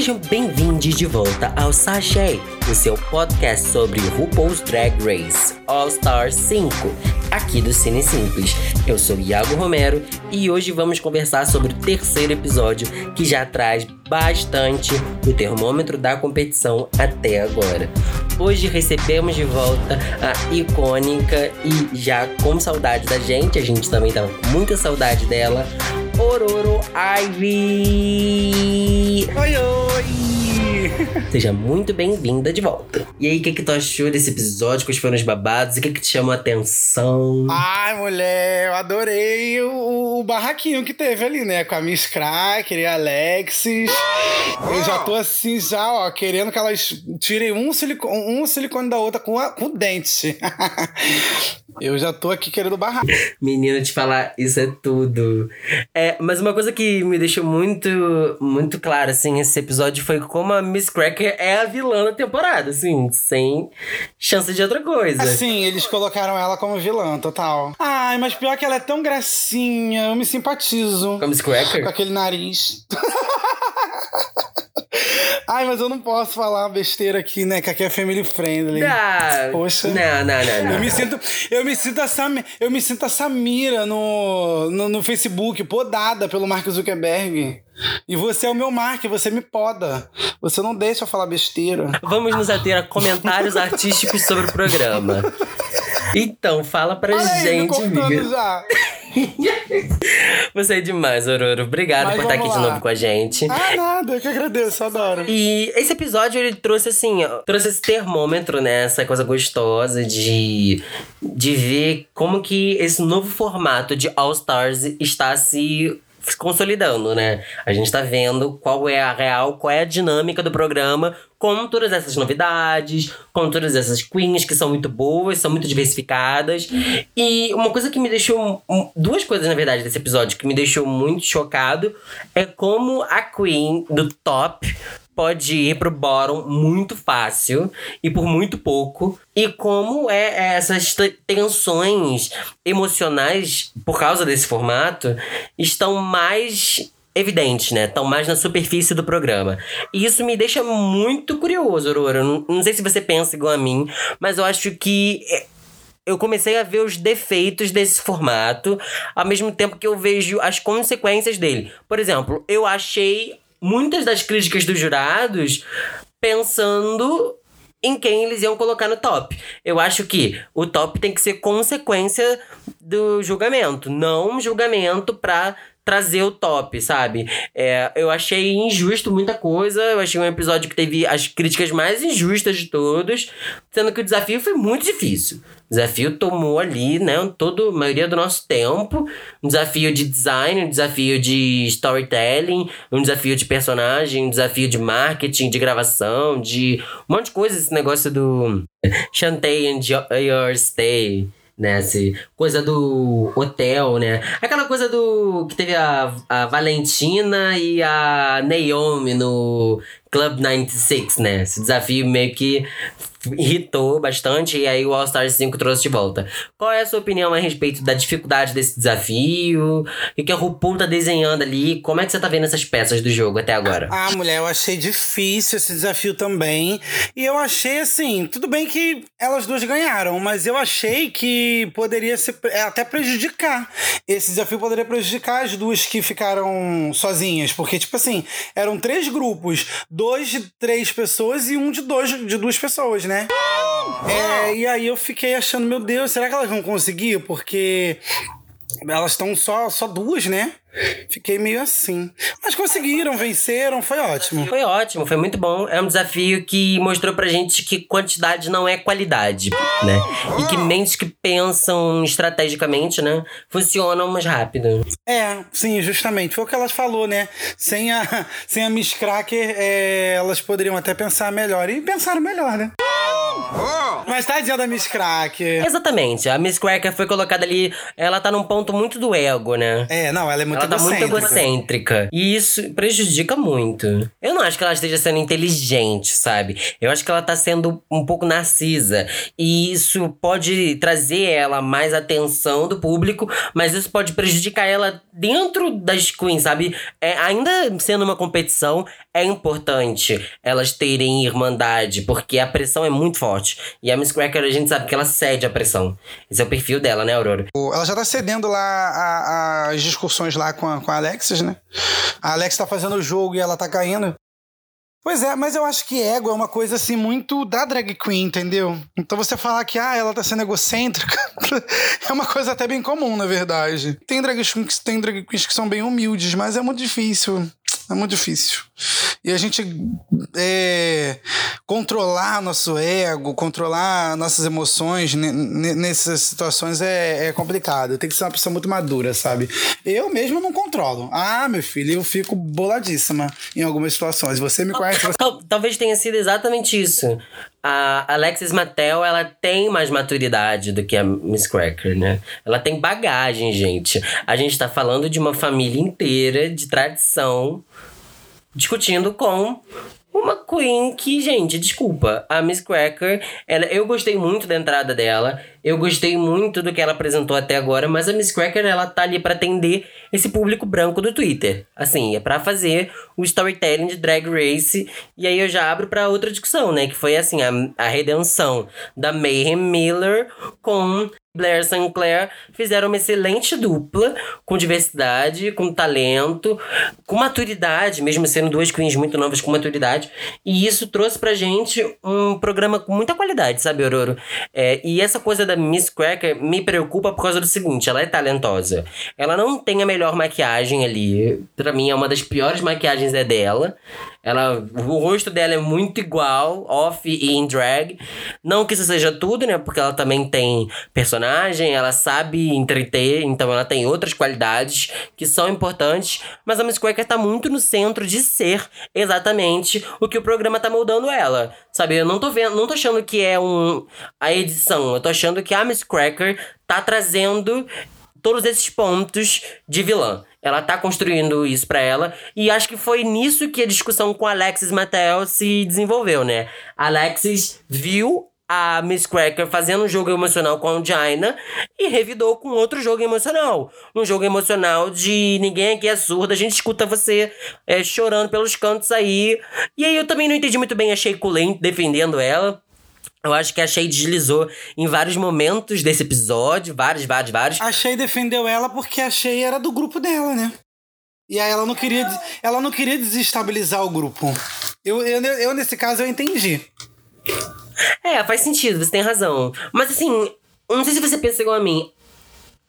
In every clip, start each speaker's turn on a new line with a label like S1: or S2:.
S1: Sejam bem-vindos de volta ao Sachê, o seu podcast sobre RuPaul's Drag Race All Stars 5, aqui do Cine Simples. Eu sou Iago Romero e hoje vamos conversar sobre o terceiro episódio que já traz bastante o termômetro da competição até agora. Hoje recebemos de volta a icônica e já com saudade da gente, a gente também tava com muita saudade dela, Ororo Ivy!
S2: Oi, oi!
S1: Seja muito bem-vinda de volta. E aí, o que, que tu achou desse episódio? Quais foram os babados? O que, que te chamou a atenção?
S2: Ai, mulher, eu adorei o, o barraquinho que teve ali, né? Com a Miss Cracker e a Alexis. Eu já tô assim, já, ó, querendo que elas tirem um silicone, um silicone da outra com, a, com o dente. Eu já tô aqui querendo barrar.
S1: Menina, te falar, isso é tudo. É, mas uma coisa que me deixou muito, muito claro, assim, esse episódio foi como a Miss Cracker é a vilã da temporada, assim, sem chance de outra coisa.
S2: Assim, eles colocaram ela como vilã, total. Ai, mas pior que ela é tão gracinha, eu me simpatizo.
S1: Miss Cracker?
S2: Com aquele nariz. Ai, mas eu não posso falar besteira aqui, né? Que aqui é family friendly.
S1: Ah,
S2: Poxa.
S1: Não, não, não, não.
S2: Eu me sinto, eu me sinto a Sam, eu me sinto a Samira no, no, no Facebook, podada pelo Mark Zuckerberg. E você é o meu Mark, você me poda. Você não deixa eu falar besteira.
S1: Vamos nos ater a comentários artísticos sobre o programa. Então, fala pra
S2: Olha aí,
S1: gente,
S2: cortando
S1: amiga.
S2: já.
S1: Você é demais, Ororo. Obrigado
S2: Mas
S1: por estar aqui
S2: vamos
S1: de
S2: lá.
S1: novo com a gente.
S2: Ah, nada, eu que agradeço, adoro.
S1: E esse episódio ele trouxe assim, ó, trouxe esse termômetro, né? Essa coisa gostosa de, de ver como que esse novo formato de All Stars está se consolidando, né? A gente tá vendo qual é a real, qual é a dinâmica do programa com todas essas novidades, com todas essas queens que são muito boas, são muito diversificadas. E uma coisa que me deixou. Duas coisas, na verdade, desse episódio que me deixou muito chocado é como a queen do top pode ir pro bottom muito fácil e por muito pouco. E como é essas te- tensões emocionais, por causa desse formato, estão mais evidentes, né? Estão mais na superfície do programa. E isso me deixa muito curioso, Aurora. Não, não sei se você pensa igual a mim, mas eu acho que é, eu comecei a ver os defeitos desse formato, ao mesmo tempo que eu vejo as consequências dele. Por exemplo, eu achei muitas das críticas dos jurados pensando em quem eles iam colocar no top. Eu acho que o top tem que ser consequência do julgamento, não um julgamento pra trazer o top, sabe? É, eu achei injusto muita coisa, eu achei um episódio que teve as críticas mais injustas de todos, sendo que o desafio foi muito difícil. O desafio tomou ali, né, toda a maioria do nosso tempo. Um desafio de design, um desafio de storytelling, um desafio de personagem, um desafio de marketing, de gravação, de um monte de coisa. Esse negócio do Chantay and Your Stay, né? Esse, coisa do hotel, né? Aquela coisa do. que teve a, a Valentina e a Naomi no Club 96, né? Esse desafio meio que irritou bastante e aí o All Stars 5 trouxe de volta. Qual é a sua opinião a respeito da dificuldade desse desafio? O que a RuPaul tá desenhando ali? Como é que você tá vendo essas peças do jogo até agora?
S2: Ah, mulher, eu achei difícil esse desafio também. E eu achei assim, tudo bem que elas duas ganharam, mas eu achei que poderia se, é, até prejudicar. Esse desafio poderia prejudicar as duas que ficaram sozinhas. Porque, tipo assim, eram três grupos: dois de três pessoas e um de, dois, de duas pessoas, né? É, e aí eu fiquei achando, meu Deus, será que elas vão conseguir? Porque elas estão só, só duas, né? Fiquei meio assim. Mas conseguiram, venceram, foi ótimo.
S1: Foi ótimo, foi muito bom. É um desafio que mostrou pra gente que quantidade não é qualidade, né? E que mentes que pensam estrategicamente, né, funcionam mais rápido.
S2: É, sim, justamente. Foi o que elas falou, né? Sem a, sem a Miss Cracker, é, elas poderiam até pensar melhor. E pensaram melhor, né? Mas tadinha da Miss Crack.
S1: Exatamente. A Miss Cracker foi colocada ali. Ela tá num ponto muito do ego, né?
S2: É, não, ela é muito
S1: ela tá muito
S2: egocêntrica.
S1: egocêntrica. E isso prejudica muito. Eu não acho que ela esteja sendo inteligente, sabe? Eu acho que ela tá sendo um pouco narcisa. E isso pode trazer ela mais atenção do público, mas isso pode prejudicar ela dentro das queens, sabe? É, ainda sendo uma competição, é importante elas terem irmandade, porque a pressão é muito forte. E a Miss Cracker, a gente sabe que ela cede a pressão. Esse é o perfil dela, né, Aurora?
S2: Ela já tá cedendo lá as discussões lá com a, com a Alexis, né? A Alexis tá fazendo o jogo e ela tá caindo. Pois é, mas eu acho que ego é uma coisa assim muito da drag queen, entendeu? Então você falar que ah, ela tá sendo egocêntrica é uma coisa até bem comum, na verdade. Tem drag queens, tem drag queens que são bem humildes, mas é muito difícil. É muito difícil. E a gente é, controlar nosso ego, controlar nossas emoções ne- ne- nessas situações é, é complicado. Tem que ser uma pessoa muito madura, sabe? Eu mesmo não controlo. Ah, meu filho, eu fico boladíssima em algumas situações. Você me conhece, você
S1: Tal- talvez tenha sido exatamente isso. A Alexis Mattel, ela tem mais maturidade do que a Miss Cracker, né? Ela tem bagagem, gente. A gente tá falando de uma família inteira de tradição discutindo com uma queen que, gente, desculpa, a Miss Cracker, ela, eu gostei muito da entrada dela, eu gostei muito do que ela apresentou até agora, mas a Miss Cracker, ela tá ali pra atender esse público branco do Twitter. Assim, é pra fazer o storytelling de Drag Race, e aí eu já abro pra outra discussão, né, que foi assim, a, a redenção da Mayhem Miller com Blair Sinclair fizeram uma excelente dupla, com diversidade, com talento, com maturidade, mesmo sendo duas queens muito novas com maturidade. E isso trouxe pra gente um programa com muita qualidade, sabe, Aurora? É, e essa coisa da Miss Cracker me preocupa por causa do seguinte: ela é talentosa. Ela não tem a melhor maquiagem ali. Pra mim, é uma das piores maquiagens é dela. Ela, o rosto dela é muito igual, off e em drag. Não que isso seja tudo, né? Porque ela também tem personagem, ela sabe entreter, então ela tem outras qualidades que são importantes. Mas a Miss Cracker tá muito no centro de ser exatamente o que o programa tá moldando ela. Sabe? Eu não tô vendo, não tô achando que é um a edição, eu tô achando que a Miss Cracker tá trazendo todos esses pontos de vilã. Ela tá construindo isso pra ela. E acho que foi nisso que a discussão com Alexis Mattel se desenvolveu, né? Alexis viu a Miss Cracker fazendo um jogo emocional com a Jaina e revidou com outro jogo emocional. Um jogo emocional de ninguém aqui é surdo, a gente escuta você é, chorando pelos cantos aí. E aí eu também não entendi muito bem a Shea Coulee defendendo ela. Eu acho que a Shea deslizou em vários momentos desse episódio, vários, vários, vários.
S2: A Shea defendeu ela porque a Shea era do grupo dela, né? E aí ela não queria, ela não queria desestabilizar o grupo. Eu, eu, eu, nesse caso, eu entendi.
S1: É, faz sentido, você tem razão. Mas assim, não sei se você pensa igual a mim.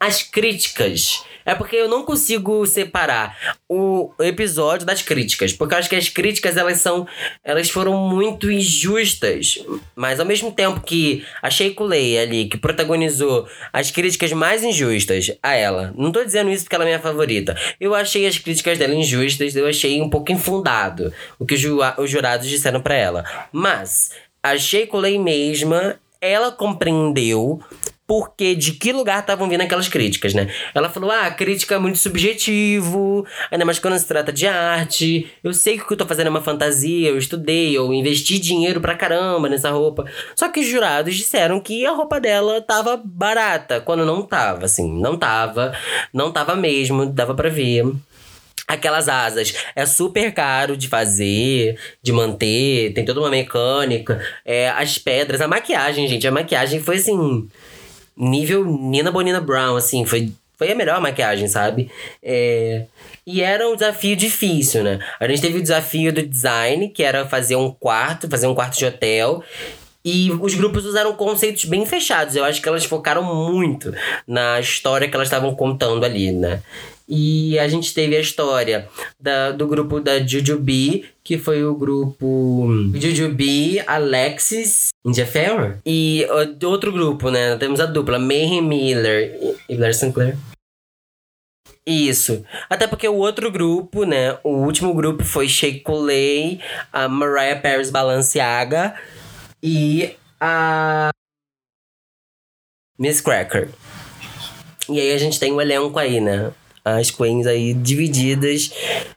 S1: As críticas. É porque eu não consigo separar o episódio das críticas. Porque eu acho que as críticas, elas são. Elas foram muito injustas. Mas ao mesmo tempo que a Shea Coulee ali, que protagonizou as críticas mais injustas a ela. Não tô dizendo isso porque ela é minha favorita. Eu achei as críticas dela injustas, eu achei um pouco infundado o que os ju- os jurados disseram pra ela. Mas a Shea Coulee mesma, ela compreendeu porque de que lugar estavam vindo aquelas críticas, né? Ela falou: ah, crítica é muito subjetivo, ainda mais quando se trata de arte. Eu sei que o que eu tô fazendo é uma fantasia, eu estudei, eu investi dinheiro pra caramba nessa roupa. Só que os jurados disseram que a roupa dela tava barata, quando não tava, assim, não tava, não tava mesmo, dava pra ver. Aquelas asas é super caro de fazer, de manter, tem toda uma mecânica. É, as pedras, a maquiagem, gente, a maquiagem foi assim. Nível Nina Bonina Brown, assim, foi, foi a melhor maquiagem, sabe? É, e era um desafio difícil, né? A gente teve o desafio do design, que era fazer um quarto, fazer um quarto de hotel. E os grupos usaram conceitos bem fechados. Eu acho que elas focaram muito na história que elas estavam contando ali, né? E a gente teve a história da, do grupo da Jujubee, que foi o grupo Jujubee, Alexis, India Ferrer. E o- outro grupo, né? Temos a dupla Mayhem Miller e Blair Sinclair. Isso. Até porque o outro grupo, né? O último grupo foi Shea Coulee, a Mariah Paris Balenciaga e a Miss Cracker. E aí a gente tem um elenco aí, né? As queens aí divididas,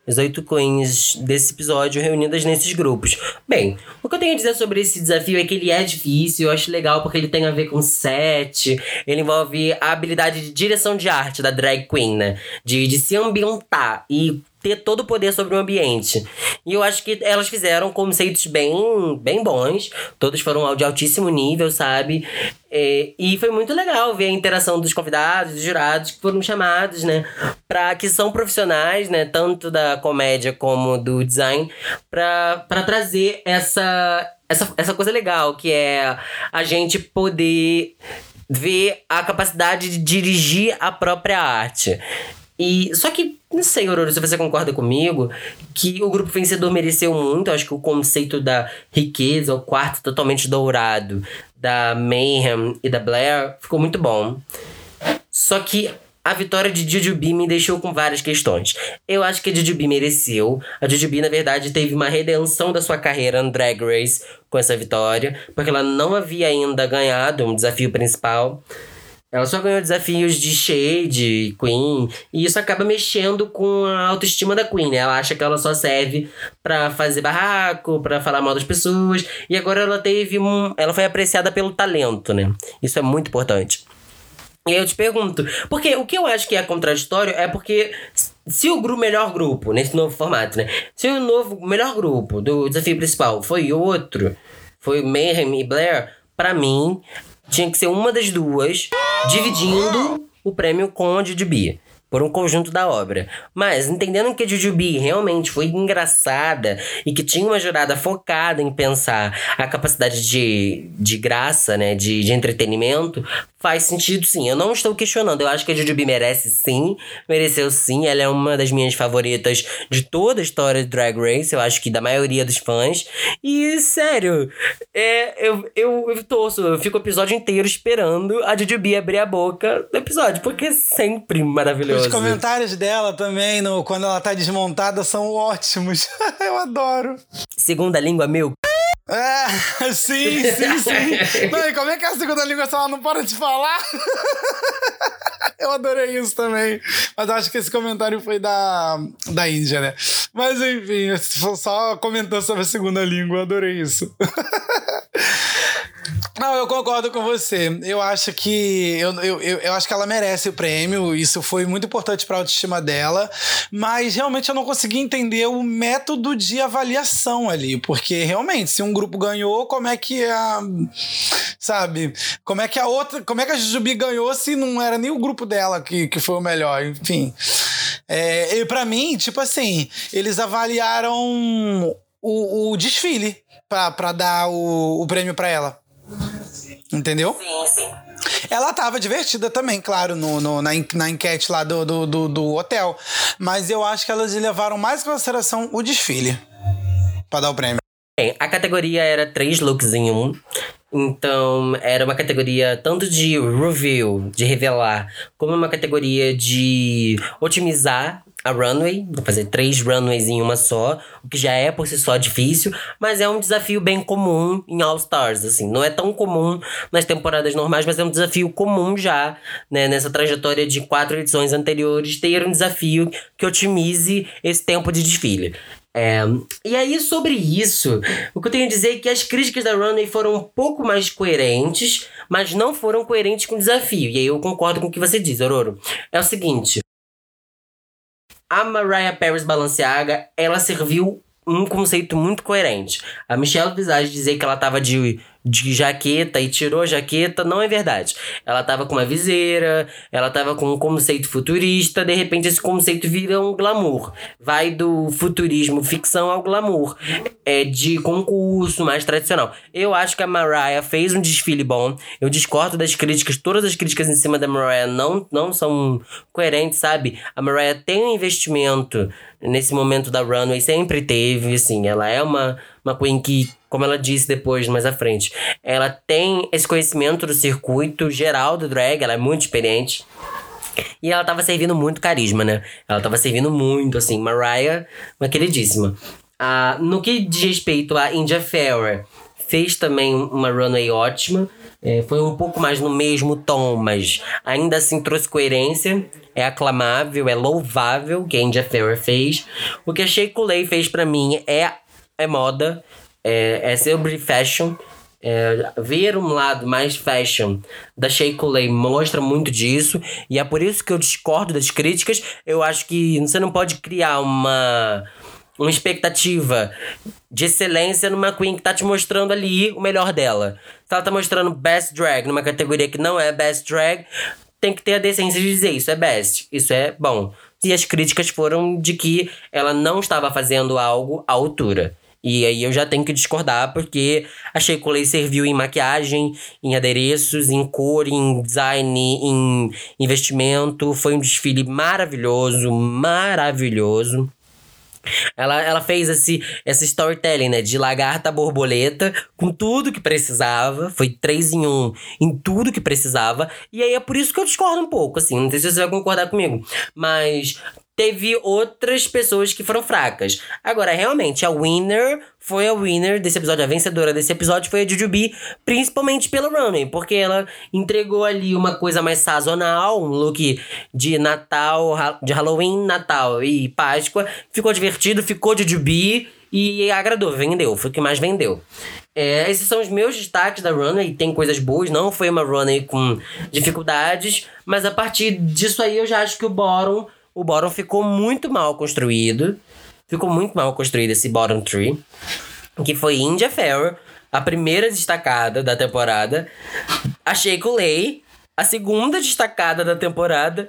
S1: as oito queens desse episódio reunidas nesses grupos. Bem, o que eu tenho a dizer sobre esse desafio é que ele é difícil, eu acho legal porque ele tem a ver com set, ele envolve a habilidade de direção de arte da drag queen, né? De, de se ambientar e ter todo o poder sobre o ambiente. E eu acho que elas fizeram conceitos bem, bem bons. Todos foram de altíssimo nível, sabe? É, e foi muito legal ver a interação dos convidados, dos jurados que foram chamados, né? Pra, que são profissionais, né? Tanto da comédia como do design, pra trazer essa, essa, essa coisa legal, que é a gente poder ver a capacidade de dirigir a própria arte. E só que, não sei, Aurora, se você concorda comigo, que o grupo vencedor mereceu muito. Eu acho que o conceito da riqueza, o quarto totalmente dourado da Mayhem e da Blair ficou muito bom. Só que a vitória de Jujubee me deixou com várias questões. Eu acho que a Jujubee mereceu. A Jujubee, na verdade, teve uma redenção da sua carreira no Drag Race com essa vitória, porque ela não havia ainda ganhado um desafio principal. Ela só ganhou desafios de Shade, Queen, e isso acaba mexendo com a autoestima da Queen, né? Ela acha que ela só serve para fazer barraco, para falar mal das pessoas, e agora ela teve um. Ela foi apreciada pelo talento, né? Isso é muito importante. E aí eu te pergunto, porque o que eu acho que é contraditório é porque se o grupo, melhor grupo, nesse novo formato, né? Se o novo melhor grupo do desafio principal foi outro, foi Mayhem e Blair, para mim, tinha que ser uma das duas dividindo o prêmio com a Jujubee por um conjunto da obra. Mas, entendendo que a Jujubee realmente foi engraçada e que tinha uma jurada focada em pensar a capacidade de, de graça, né, de, de entretenimento, faz sentido sim. Eu não estou questionando. Eu acho que a Jujubee merece sim, mereceu sim. Ela é uma das minhas favoritas de toda a história de Drag Race. Eu acho que da maioria dos fãs. E, sério, é, eu, eu, eu torço, eu fico o episódio inteiro esperando a Jujubee abrir a boca do episódio, porque é sempre maravilhoso.
S2: Os comentários dela também, no, quando ela tá desmontada, são ótimos. eu adoro.
S1: Segunda língua, meu.
S2: É, sim, sim, sim. Não, e como é que é a segunda língua se ela não para de falar? Eu adorei isso também. Mas acho que esse comentário foi da, da Índia, né? Mas enfim, só comentando sobre a segunda língua, adorei isso. Não, eu concordo com você. Eu acho que eu, eu, eu, acho que ela merece o prêmio. Isso foi muito importante para a autoestima dela. Mas realmente eu não consegui entender o método de avaliação ali. Porque realmente, se um grupo ganhou, como é que a. Sabe? Como é que a outra. Como é que a Jujubi ganhou se não era nem o grupo dela que, que foi o melhor? Enfim. É, e para mim, tipo assim, eles avaliaram o, o desfile para dar o, o prêmio para ela. Entendeu?
S1: Sim, sim.
S2: Ela tava divertida também, claro, no, no na, na enquete lá do, do, do, do, hotel. Mas eu acho que elas levaram mais em consideração o desfile para dar o prêmio.
S1: Bem, a categoria era três looks em um. Então, era uma categoria tanto de review, de revelar, como uma categoria de otimizar a runway, vou fazer três runways em uma só, o que já é por si só difícil, mas é um desafio bem comum em All Stars, assim, não é tão comum nas temporadas normais, mas é um desafio comum já, né, nessa trajetória de quatro edições anteriores, ter um desafio que otimize esse tempo de desfile. É, e aí, sobre isso, o que eu tenho a dizer é que as críticas da Runway foram um pouco mais coerentes, mas não foram coerentes com o desafio. E aí eu concordo com o que você diz, Aurora. É o seguinte: a Mariah Paris Balenciaga, ela serviu um conceito muito coerente. A Michelle Visage dizer que ela tava de, de jaqueta e tirou a jaqueta não é verdade. Ela tava com uma viseira, ela tava com um conceito futurista, de repente esse conceito vira um glamour. Vai do futurismo ficção ao glamour. É de concurso mais tradicional. Eu acho que a Mariah fez um desfile bom. Eu discordo das críticas, todas as críticas em cima da Mariah não, não são coerentes, sabe? A Mariah tem um investimento nesse momento da runway sempre teve, assim, ela é uma, uma queen que, como ela disse depois, mais à frente, ela tem esse conhecimento do circuito geral do drag, ela é muito experiente. E ela tava servindo muito carisma, né? Ela tava servindo muito, assim, Mariah, uma queridíssima. Ah, no que diz respeito a India Ferrer, fez também uma runway ótima. É, foi um pouco mais no mesmo tom, mas ainda assim trouxe coerência. É aclamável, é louvável que a India Ferrer fez. O que a Shea Coulee fez para mim é, é moda, é, é sobre fashion. É, ver um lado mais fashion da Shea Coulee mostra muito disso e é por isso que eu discordo das críticas. Eu acho que você não pode criar uma uma expectativa de excelência numa Queen que tá te mostrando ali o melhor dela. Se ela tá mostrando Best Drag numa categoria que não é Best Drag, tem que ter a decência de dizer isso é best, isso é bom. E as críticas foram de que ela não estava fazendo algo à altura. E aí eu já tenho que discordar, porque achei que o Lei serviu em maquiagem, em adereços, em cor, em design, em investimento. Foi um desfile maravilhoso, maravilhoso. Ela, ela fez esse, essa storytelling, né? De lagarta borboleta, com tudo que precisava. Foi três em um em tudo que precisava. E aí é por isso que eu discordo um pouco, assim. Não sei se você vai concordar comigo. Mas teve outras pessoas que foram fracas. Agora, realmente, a winner foi a winner desse episódio, a vencedora desse episódio foi a Jujubee, principalmente pelo runway, porque ela entregou ali uma coisa mais sazonal, um look de Natal, de Halloween, Natal e Páscoa. Ficou divertido, ficou Jujubee e agradou, vendeu, foi o que mais vendeu. É, esses são os meus destaques da runway. Tem coisas boas, não foi uma runway com dificuldades, mas a partir disso aí eu já acho que o bottom o bottom ficou muito mal construído. Ficou muito mal construído esse bottom tree. Que foi India Farrell, a primeira destacada da temporada. A Shea Lay, a segunda destacada da temporada.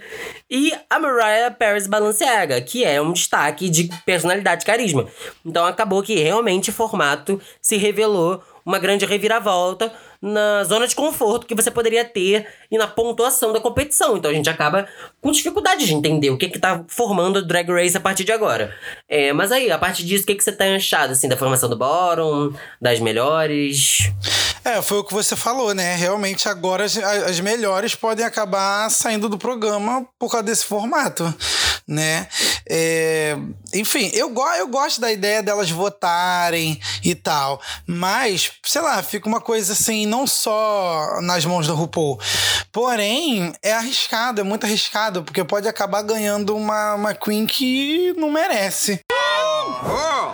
S1: E a Mariah Paris Balenciaga, que é um destaque de personalidade e carisma. Então acabou que realmente o formato se revelou uma grande reviravolta na zona de conforto que você poderia ter e na pontuação da competição. Então a gente acaba com dificuldade de entender o que que tá formando o Drag Race a partir de agora. É, mas aí, a partir disso, o que, que você tá achado, assim, da formação do bottom, das melhores?
S2: É, foi o que você falou, né? Realmente agora as, as melhores podem acabar saindo do programa por causa desse formato, né? É, enfim, eu, eu gosto da ideia delas votarem e tal, mas, sei lá, fica uma coisa assim, não só nas mãos do RuPaul. Porém, é arriscado, é muito arriscado, porque pode acabar ganhando uma, uma Queen que não merece.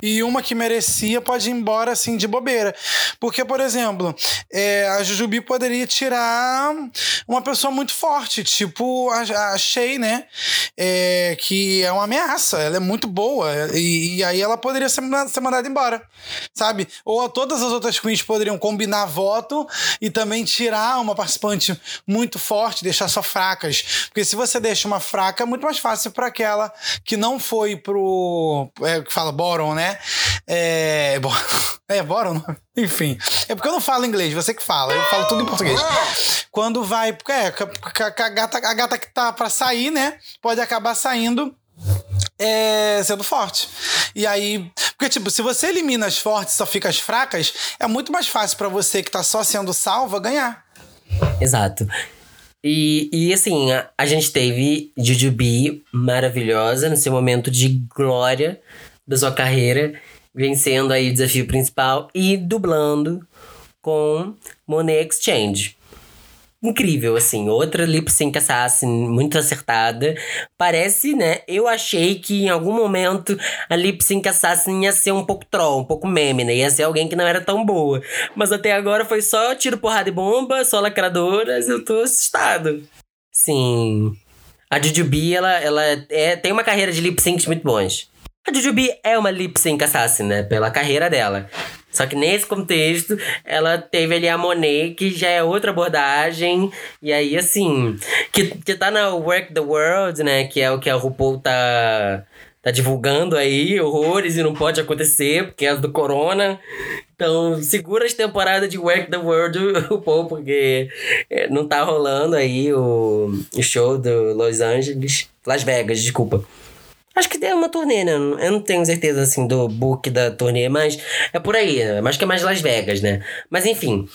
S2: E uma que merecia pode ir embora assim de bobeira. Porque, por exemplo, é, a Jujubi poderia tirar uma pessoa muito forte, tipo a, a Shay, né? É, que é uma ameaça, ela é muito boa. E, e aí ela poderia ser, ser mandada embora, sabe? Ou todas as outras queens poderiam combinar voto e também tirar uma participante muito forte, deixar só fracas. Porque se você deixa uma fraca, é muito mais fácil para aquela que não foi pro. É, que fala bottom, né? É. É, bottom? Enfim. É porque eu não falo inglês, você que fala. Eu falo tudo em português. Quando vai. É, a, gata, a gata que tá pra sair, né? Pode acabar saindo é, sendo forte. E aí. Porque, tipo, se você elimina as fortes só fica as fracas, é muito mais fácil para você que tá só sendo salva ganhar.
S1: Exato. E, e assim, a, a gente teve Jujubee maravilhosa no seu momento de glória da sua carreira, vencendo aí o desafio principal e dublando com Monet Exchange. Incrível, assim. Outra lip sync assassin muito acertada. Parece, né? Eu achei que em algum momento a lip sync assassin ia ser um pouco troll, um pouco meme, né? Ia ser alguém que não era tão boa. Mas até agora foi só tiro, porrada e bomba, só lacradoras. Eu tô assustado. Sim. A Jujubee, ela, ela é, tem uma carreira de lip syncs muito bons. A Jujubee é uma lip sync assassin, né? Pela carreira dela. Só que nesse contexto, ela teve ali a Monet, que já é outra abordagem. E aí, assim, que, que tá na Work the World, né? Que é o que a RuPaul tá, tá divulgando aí, horrores, e não pode acontecer, porque é do corona. Então, segura as temporadas de Work the World, RuPaul, porque é, não tá rolando aí o, o show do Los Angeles. Las Vegas, desculpa. Acho que é uma turnê, né? Eu não tenho certeza, assim, do book da turnê, mas é por aí, né? Acho que é mais Las Vegas, né? Mas enfim,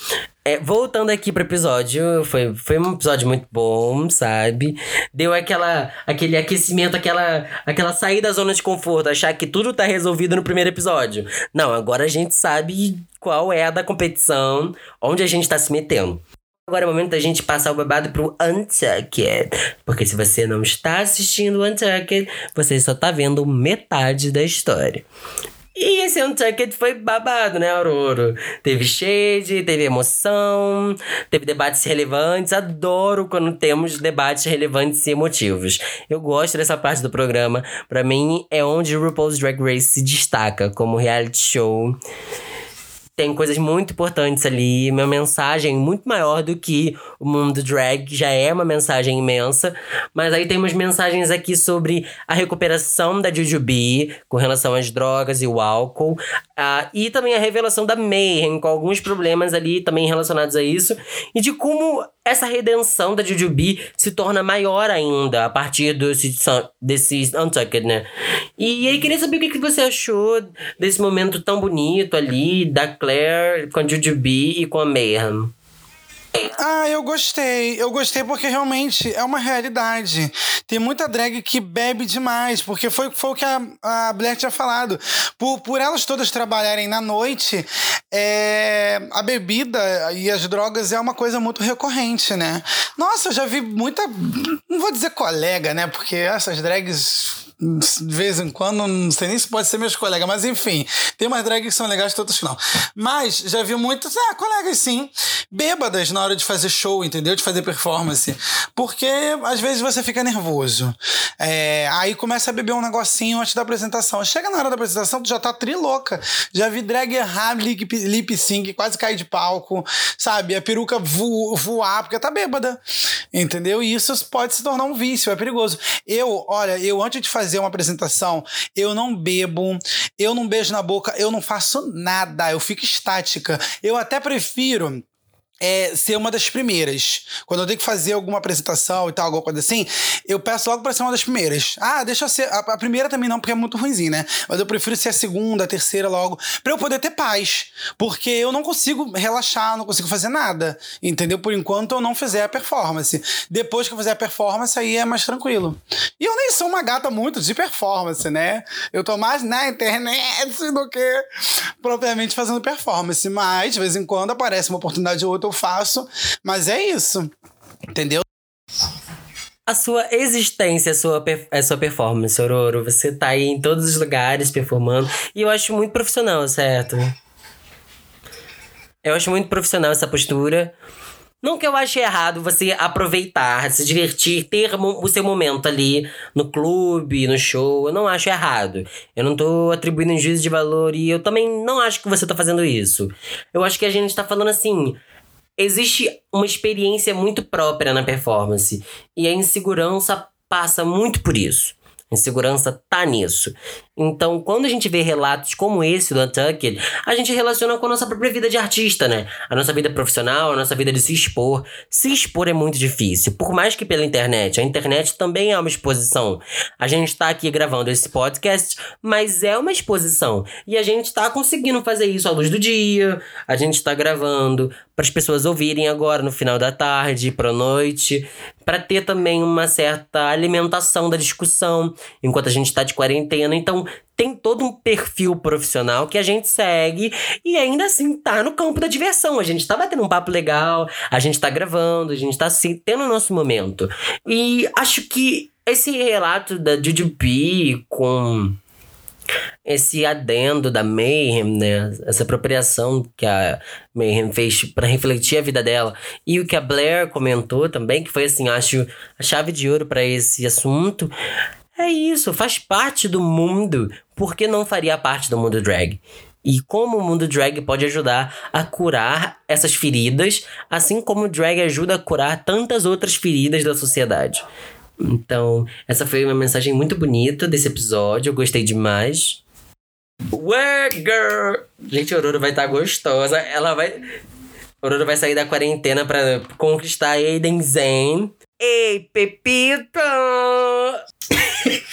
S1: é, voltando aqui pro episódio, foi, foi um episódio muito bom, sabe? Deu aquela, aquele aquecimento, aquela, aquela saída da zona de conforto, achar que tudo tá resolvido no primeiro episódio. Não, agora a gente sabe qual é a da competição, onde a gente tá se metendo. Agora é o momento da gente passar o babado pro Untucked. Porque se você não está assistindo o Untucked, você só tá vendo metade da história. E esse Untucked foi babado, né, Aurora? Teve shade, teve emoção, teve debates relevantes. Adoro quando temos debates relevantes e emotivos. Eu gosto dessa parte do programa. Para mim, é onde o RuPaul's Drag Race se destaca como reality show tem coisas muito importantes ali, uma mensagem muito maior do que o mundo drag, já é uma mensagem imensa. Mas aí temos mensagens aqui sobre a recuperação da Jujubee com relação às drogas e o álcool. Uh, e também a revelação da Mayhem, com alguns problemas ali também relacionados a isso. E de como essa redenção da Jujubee se torna maior ainda a partir desse, desse Untucked, né? E aí queria saber o que, que você achou desse momento tão bonito ali, da Claire com a Jujubee e com a Mayhem.
S2: Ah, eu gostei. Eu gostei porque realmente é uma realidade. Tem muita drag que bebe demais, porque foi, foi o que a, a Blair tinha falado. Por, por elas todas trabalharem na noite, é, a bebida e as drogas é uma coisa muito recorrente, né? Nossa, eu já vi muita. Não vou dizer colega, né? Porque essas drags de vez em quando, não sei nem se pode ser meus colegas, mas enfim, tem umas drags que são legais, outras que não. Mas já vi muitas, ah, colegas sim, bêbadas na hora de fazer show, entendeu? De fazer performance. Porque às vezes você fica nervoso. É, aí começa a beber um negocinho antes da apresentação. Chega na hora da apresentação, tu já tá trilouca. Já vi drag errar lip, lip sync, quase cair de palco, sabe? A peruca vo, voar porque tá bêbada. Entendeu? E isso pode se tornar um vício, é perigoso. Eu, olha, eu antes de fazer fazer uma apresentação, eu não bebo, eu não beijo na boca, eu não faço nada, eu fico estática. Eu até prefiro é, ser uma das primeiras. Quando eu tenho que fazer alguma apresentação e tal, alguma coisa assim, eu peço logo pra ser uma das primeiras. Ah, deixa eu ser. A, a primeira também não, porque é muito ruimzinho, né? Mas eu prefiro ser a segunda, a terceira logo, pra eu poder ter paz. Porque eu não consigo relaxar, não consigo fazer nada. Entendeu? Por enquanto eu não fizer a performance. Depois que eu fizer a performance, aí é mais tranquilo. E eu nem sou uma gata muito de performance, né? Eu tô mais na internet do que propriamente fazendo performance. Mas, de vez em quando, aparece uma oportunidade ou outra eu faço, mas é isso. Entendeu?
S1: A sua existência, a sua, a sua performance, Ororo. Você tá aí em todos os lugares performando. E eu acho muito profissional, certo? Eu acho muito profissional essa postura. Não que eu ache errado você aproveitar, se divertir, ter o seu momento ali no clube, no show. Eu não acho errado. Eu não tô atribuindo um juízo de valor e eu também não acho que você tá fazendo isso. Eu acho que a gente tá falando assim existe uma experiência muito própria na performance e a insegurança passa muito por isso. A insegurança tá nisso. Então, quando a gente vê relatos como esse do Untucked, a gente relaciona com a nossa própria vida de artista, né? A nossa vida profissional, a nossa vida de se expor. Se expor é muito difícil, por mais que pela internet. A internet também é uma exposição. A gente tá aqui gravando esse podcast, mas é uma exposição. E a gente tá conseguindo fazer isso à luz do dia. A gente tá gravando para as pessoas ouvirem agora no final da tarde, pra noite, para ter também uma certa alimentação da discussão enquanto a gente tá de quarentena. Então, tem todo um perfil profissional que a gente segue e ainda assim tá no campo da diversão. A gente tá batendo um papo legal, a gente tá gravando, a gente tá assim, tendo o nosso momento. E acho que esse relato da Jujubi com esse adendo da Mayhem, né? Essa apropriação que a Mayhem fez para refletir a vida dela. E o que a Blair comentou também, que foi assim, acho a chave de ouro para esse assunto, é isso, faz parte do mundo. Por que não faria parte do mundo drag? E como o mundo drag pode ajudar a curar essas feridas, assim como o drag ajuda a curar tantas outras feridas da sociedade. Então, essa foi uma mensagem muito bonita desse episódio, eu gostei demais. Work girl! Gente, a Aurora vai estar tá gostosa. Ela vai. A Aurora vai sair da quarentena para conquistar Aiden Zen. Ei, Pepita!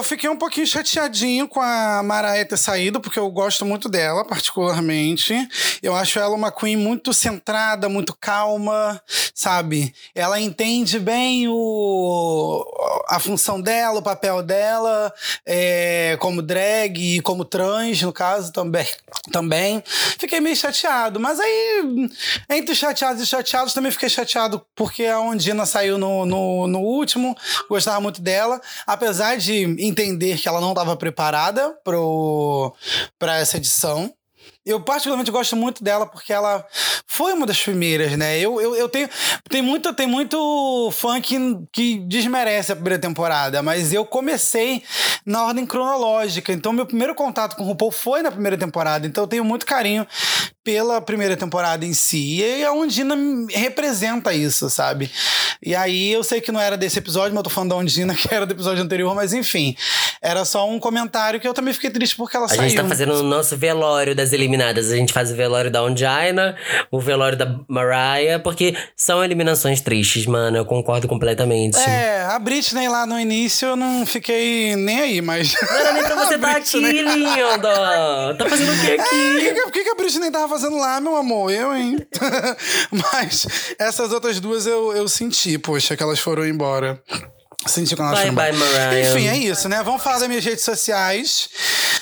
S2: eu fiquei um pouquinho chateadinho com a Mariah ter saído, porque eu gosto muito dela, particularmente. Eu acho ela uma queen muito centrada, muito calma, sabe? Ela entende bem o, a função dela, o papel dela, é, como drag e como trans, no caso, também. também. Fiquei meio chateado, mas aí, entre chateados e chateados, também fiquei chateado porque a Ondina saiu no, no, no último, gostava muito dela, apesar de entender que ela não estava preparada para essa edição. Eu particularmente gosto muito dela porque ela foi uma das primeiras, né? Eu, eu, eu tenho tem muito tem muito fã que, que desmerece a primeira temporada, mas eu comecei na ordem cronológica. Então meu primeiro contato com o RuPaul foi na primeira temporada, então eu tenho muito carinho pela primeira temporada em si. E a Ondina representa isso, sabe? E aí eu sei que não era desse episódio, mas eu tô falando da Ondina, que era do episódio anterior, mas enfim. Era só um comentário que eu também fiquei triste porque ela
S1: a
S2: saiu.
S1: A gente tá fazendo o nosso velório das eliminadas. A gente faz o velório da Ondina, o velório da Mariah, porque são eliminações tristes, mano. Eu concordo completamente.
S2: É, a Britney lá no início eu não fiquei nem aí, mas.
S1: Não era nem pra você estar tá aqui, linda! Tá fazendo o que aqui?
S2: É, o que, que a Britney tava fazendo lá, meu amor? Eu, hein? mas essas outras duas eu, eu senti, poxa, que elas foram embora. Senti quando
S1: bye, bye, Mariah.
S2: Enfim, é isso, né? Vamos falar das minhas redes sociais.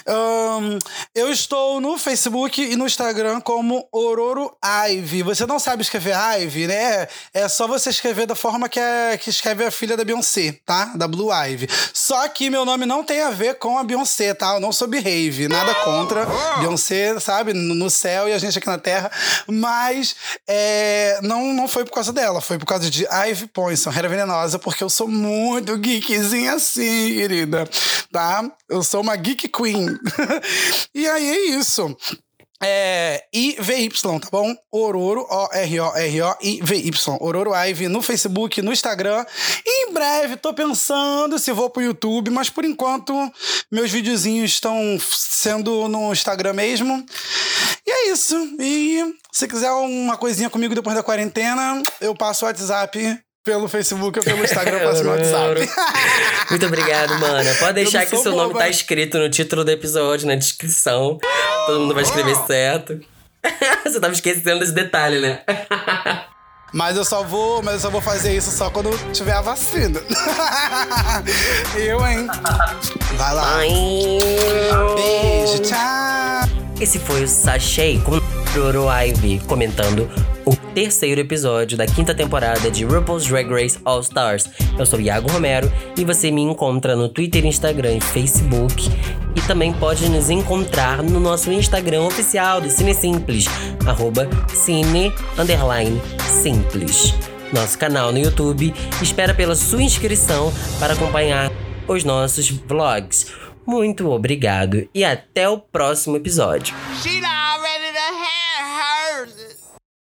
S2: Um, eu estou no Facebook e no Instagram como Ororo Ive. Você não sabe escrever Ive, né? É só você escrever da forma que, é, que escreve a filha da Beyoncé, tá? Da Blue Ivy. Só que meu nome não tem a ver com a Beyoncé, tá? Eu não sou Behave. Nada contra. Beyoncé, sabe? No céu e a gente aqui na Terra. Mas é, não, não foi por causa dela. Foi por causa de Ivy Poinson, Era Venenosa, porque eu sou muito geekzinha assim, querida, tá? Eu sou uma geek queen. e aí é isso. É, IVY, tá bom? Ororo, O-R-O-R-O-I-V-Y. Ororo Ivy no Facebook, no Instagram. E em breve tô pensando se vou pro YouTube, mas por enquanto meus videozinhos estão sendo no Instagram mesmo. E é isso. E se quiser uma coisinha comigo depois da quarentena, eu passo o WhatsApp pelo Facebook ou pelo Instagram, passo no WhatsApp.
S1: Muito obrigado, mana. Pode deixar que seu nome tá escrito no título do episódio, na descrição. Todo mundo vai escrever certo. Você tava esquecendo desse detalhe, né?
S2: Mas eu só vou, mas eu só vou fazer isso só quando tiver a vacina. eu, hein? Vai lá. Beijo, tchau.
S1: Esse foi o Sachê com Roro Ivy comentando o terceiro episódio da quinta temporada de RuPaul's Drag Race All Stars. Eu sou Iago Romero e você me encontra no Twitter, Instagram e Facebook. E também pode nos encontrar no nosso Instagram oficial do Cine Simples, arroba Cine Simples. Nosso canal no YouTube espera pela sua inscrição para acompanhar os nossos vlogs. Muito obrigado e até o próximo episódio.